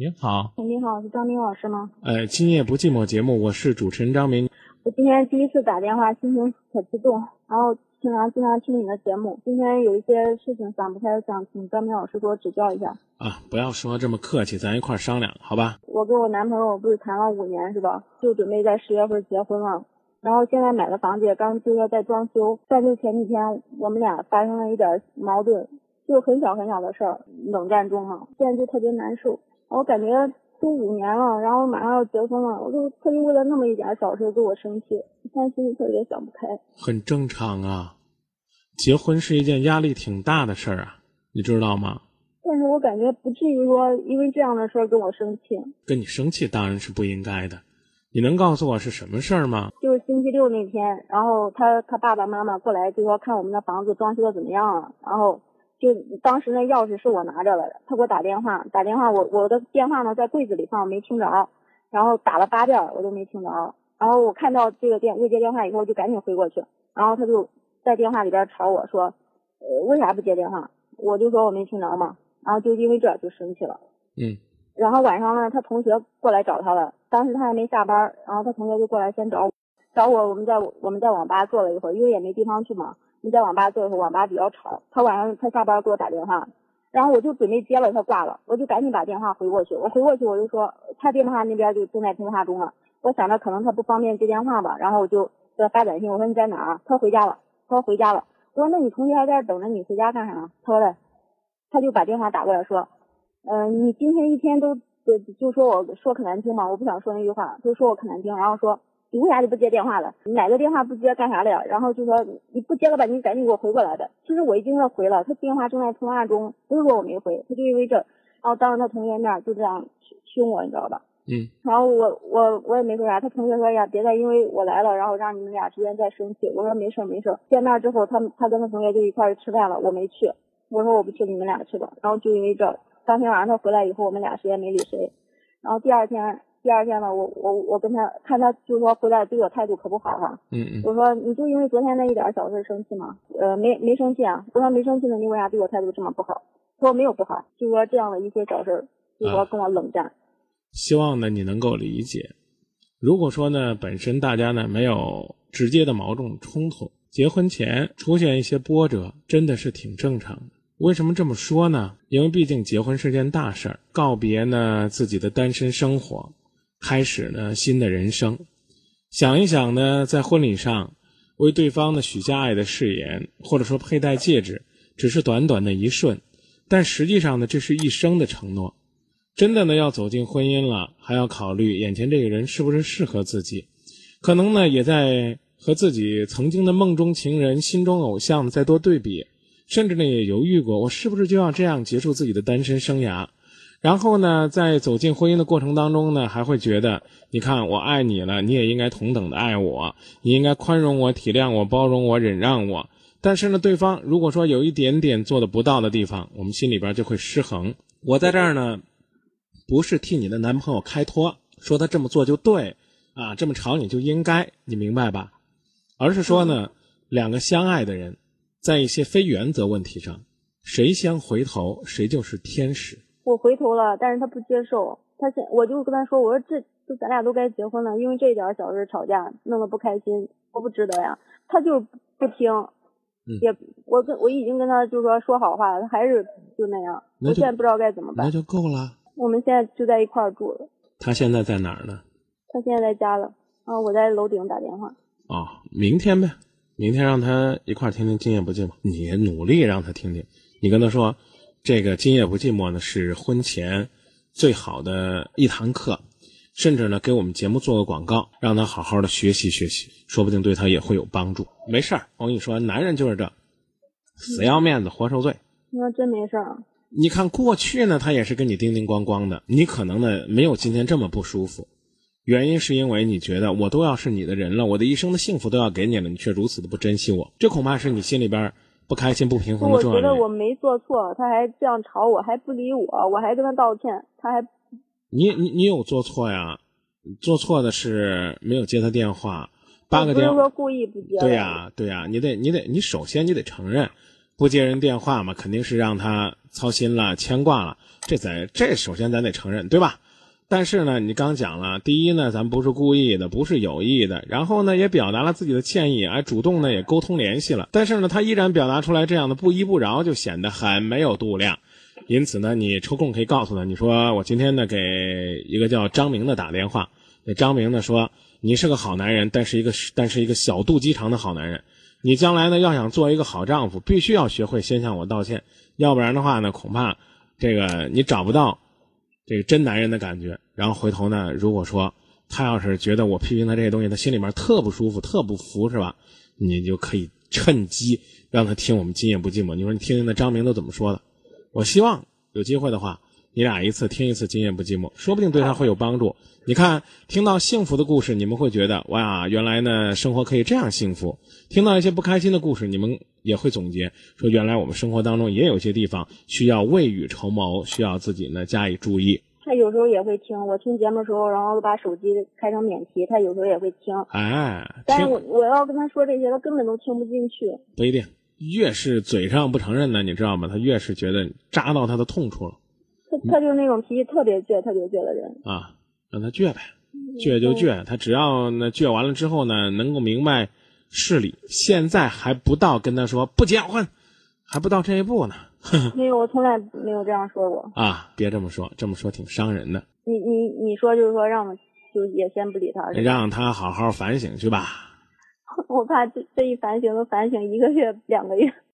你好，你好，是张明老师吗？呃，今夜不寂寞节目，我是主持人张明。我今天第一次打电话，心情可激动，然后平常经常听你的节目。今天有一些事情想不开，想请张明老师给我指教一下。啊，不要说这么客气，咱一块儿商量，好吧？我跟我男朋友不是谈了五年是吧？就准备在十月份结婚了。然后现在买的房子也刚就要在装修，但是前几天我们俩发生了一点矛盾，就很小很小的事儿，冷战中嘛，现在就特别难受。我感觉都五年了，然后马上要结婚了，我就特意为了那么一点小事跟我生气，现在心里特别想不开。很正常啊，结婚是一件压力挺大的事儿啊，你知道吗？但是我感觉不至于说因为这样的事儿跟我生气。跟你生气当然是不应该的，你能告诉我是什么事儿吗？就是星期六那天，然后他他爸爸妈妈过来就说看我们的房子装修的怎么样了，然后。就当时那钥匙是我拿着的，他给我打电话，打电话我我的电话呢在柜子里放，我没听着，然后打了八遍我都没听着，然后我看到这个电未接电话以后就赶紧回过去，然后他就在电话里边吵我说，呃为啥不接电话？我就说我没听着嘛，然后就因为这就生气了。嗯。然后晚上呢，他同学过来找他了，当时他还没下班，然后他同学就过来先找我，找我我们在我们在网吧坐了一会儿，因为也没地方去嘛。你在网吧坐的时候，网吧比较吵。他晚上他下班给我打电话，然后我就准备接了，他挂了，我就赶紧把电话回过去。我回过去我就说他电话那边就正在通话中了。我想着可能他不方便接电话吧，然后我就给他发短信，我说你在哪儿？他回家了。他说回家了。我说那你同学还在这等着你回家干啥？他说的，他就把电话打过来说，嗯，你今天一天都就就说我说可难听嘛，我不想说那句话，就说我可难听，然后说。你为啥就不接电话了？你哪个电话不接干啥了呀？然后就说你不接了吧，你赶紧给我回过来的。其实我已经给他回了，他电话正在通话中，不是说我没回，他就因为这，然后当着他同学面就这样凶我，你知道吧？嗯。然后我我我也没说啥，他同学说呀，别再因为我来了，然后让你们俩之间再生气。我说没事没事。见面之后，他他跟他同学就一块去吃饭了，我没去。我说我不去，你们俩去吧。然后就因为这，当天晚上他回来以后，我们俩谁也没理谁。然后第二天。第二天呢，我我我跟他看他就是说回来对我态度可不好哈。嗯嗯。我说你就因为昨天那一点小事生气吗？呃，没没生气啊。我说没生气呢，你为啥对我态度这么不好？他说没有不好，就说这样的一些小事，就说跟我冷战。希望呢你能够理解。如果说呢本身大家呢没有直接的矛盾冲突，结婚前出现一些波折，真的是挺正常的。为什么这么说呢？因为毕竟结婚是件大事儿，告别呢自己的单身生活。开始呢新的人生，想一想呢，在婚礼上为对方呢许下爱的誓言，或者说佩戴戒指，只是短短的一瞬，但实际上呢，这是一生的承诺。真的呢，要走进婚姻了，还要考虑眼前这个人是不是适合自己，可能呢，也在和自己曾经的梦中情人、心中偶像再多对比，甚至呢，也犹豫过，我是不是就要这样结束自己的单身生涯。然后呢，在走进婚姻的过程当中呢，还会觉得，你看我爱你了，你也应该同等的爱我，你应该宽容我、体谅我、包容我、忍让我。但是呢，对方如果说有一点点做的不到的地方，我们心里边就会失衡。我在这儿呢，不是替你的男朋友开脱，说他这么做就对，啊，这么吵你就应该，你明白吧？而是说呢，两个相爱的人，在一些非原则问题上，谁先回头，谁就是天使。我回头了，但是他不接受。他现我就跟他说，我说这就咱俩都该结婚了，因为这一点小事吵架，弄得不开心，我不值得呀。他就不听，也我跟我已经跟他就说说好话了，他还是就那样。我现在不知道该怎么办。那就够了。我们现在就在一块儿住了。他现在在哪儿呢？他现在在家了。啊，我在楼顶打电话。哦，明天呗，明天让他一块儿听听《今夜不寂寞》，你努力让他听听，你跟他说。这个今夜不寂寞呢，是婚前最好的一堂课，甚至呢给我们节目做个广告，让他好好的学习学习，说不定对他也会有帮助。没事儿，我跟你说，男人就是这，死要面子活受罪。那真没事儿。你看过去呢，他也是跟你叮叮咣咣的，你可能呢没有今天这么不舒服，原因是因为你觉得我都要是你的人了，我的一生的幸福都要给你了，你却如此的不珍惜我，这恐怕是你心里边。不开心、不平衡的重要我觉得我没做错，他还这样吵我，还不理我，我还跟他道歉，他还。你你你有做错呀？做错的是没有接他电话，八个电话。不是说故意不接。对呀对呀，你得你得你首先你得承认，不接人电话嘛，肯定是让他操心了、牵挂了。这咱这首先咱得承认，对吧？但是呢，你刚讲了，第一呢，咱不是故意的，不是有意的，然后呢，也表达了自己的歉意，而主动呢也沟通联系了。但是呢，他依然表达出来这样的不依不饶，就显得很没有度量。因此呢，你抽空可以告诉他，你说我今天呢给一个叫张明的打电话，那张明呢说你是个好男人，但是一个但是一个小肚鸡肠的好男人。你将来呢要想做一个好丈夫，必须要学会先向我道歉，要不然的话呢，恐怕这个你找不到。这个真男人的感觉，然后回头呢，如果说他要是觉得我批评他这些东西，他心里面特不舒服、特不服，是吧？你就可以趁机让他听我们《今夜不寂寞》。你说你听听那张明都怎么说的？我希望有机会的话，你俩一次听一次《今夜不寂寞》，说不定对他会有帮助。你看，听到幸福的故事，你们会觉得哇，原来呢生活可以这样幸福；听到一些不开心的故事，你们也会总结说，原来我们生活当中也有些地方需要未雨绸缪，需要自己呢加以注意。他有时候也会听我听节目的时候，然后把手机开成免提，他有时候也会听。哎，但是我我要跟他说这些，他根本都听不进去。不一定，越是嘴上不承认呢，你知道吗？他越是觉得扎到他的痛处了。他他就是那种脾气特别倔、特别倔的人啊，让他倔呗，倔就倔。他只要那倔完了之后呢，能够明白事理。现在还不到跟他说不结婚，还不到这一步呢。没有，我从来没有这样说过啊！别这么说，这么说挺伤人的。你你你说就是说让我就也先不理他，让他好好反省去吧。我怕这这一反省都反省一个月两个月。